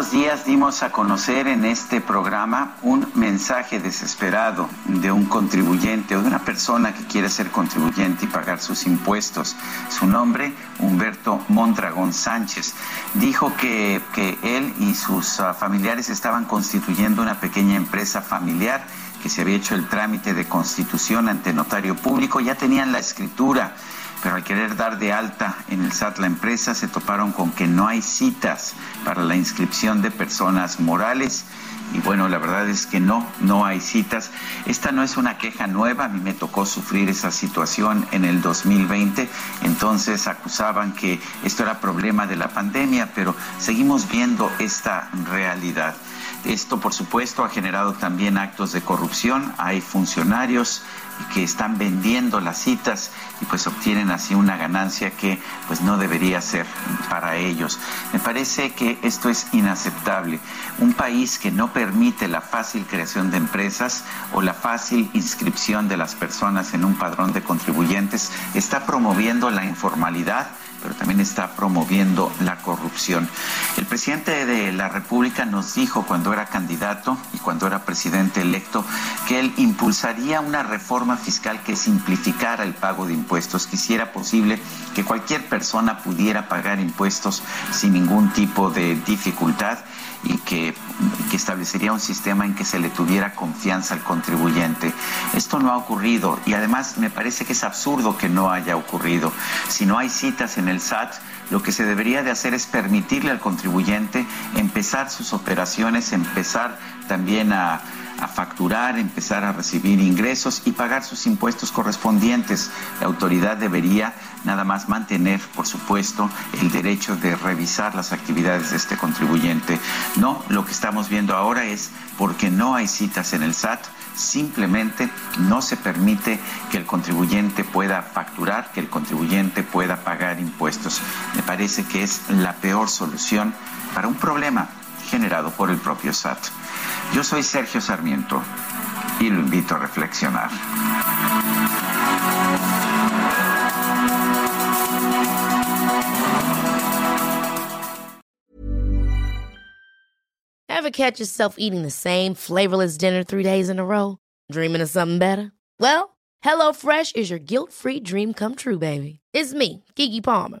Unos días dimos a conocer en este programa un mensaje desesperado de un contribuyente o de una persona que quiere ser contribuyente y pagar sus impuestos. Su nombre, Humberto Mondragón Sánchez, dijo que, que él y sus uh, familiares estaban constituyendo una pequeña empresa familiar que se había hecho el trámite de constitución ante notario público, ya tenían la escritura pero al querer dar de alta en el SAT la empresa se toparon con que no hay citas para la inscripción de personas morales y bueno, la verdad es que no, no hay citas. Esta no es una queja nueva, a mí me tocó sufrir esa situación en el 2020, entonces acusaban que esto era problema de la pandemia, pero seguimos viendo esta realidad. Esto, por supuesto, ha generado también actos de corrupción. Hay funcionarios que están vendiendo las citas y pues obtienen así una ganancia que pues no debería ser para ellos. Me parece que esto es inaceptable. Un país que no permite la fácil creación de empresas o la fácil inscripción de las personas en un padrón de contribuyentes está promoviendo la informalidad pero también está promoviendo la corrupción. El presidente de la República nos dijo cuando era candidato y cuando era presidente electo que él impulsaría una reforma fiscal que simplificara el pago de impuestos, que hiciera posible que cualquier persona pudiera pagar impuestos sin ningún tipo de dificultad y que, que, establecería un sistema en que se le tuviera confianza al contribuyente. Esto no ha ocurrido y además me parece que es absurdo que no haya ocurrido. Si no hay citas en el SAT, lo que se debería de hacer es permitirle al contribuyente empezar sus operaciones, empezar también a a facturar, empezar a recibir ingresos y pagar sus impuestos correspondientes. La autoridad debería nada más mantener, por supuesto, el derecho de revisar las actividades de este contribuyente. No, lo que estamos viendo ahora es porque no hay citas en el SAT, simplemente no se permite que el contribuyente pueda facturar, que el contribuyente pueda pagar impuestos. Me parece que es la peor solución para un problema generado por el propio SAT. Yo soy Sergio Sarmiento y lo invito a reflexionar. Ever catch yourself eating the same flavorless dinner three days in a row? Dreaming of something better? Well, HelloFresh is your guilt-free dream come true, baby. It's me, Kiki Palmer.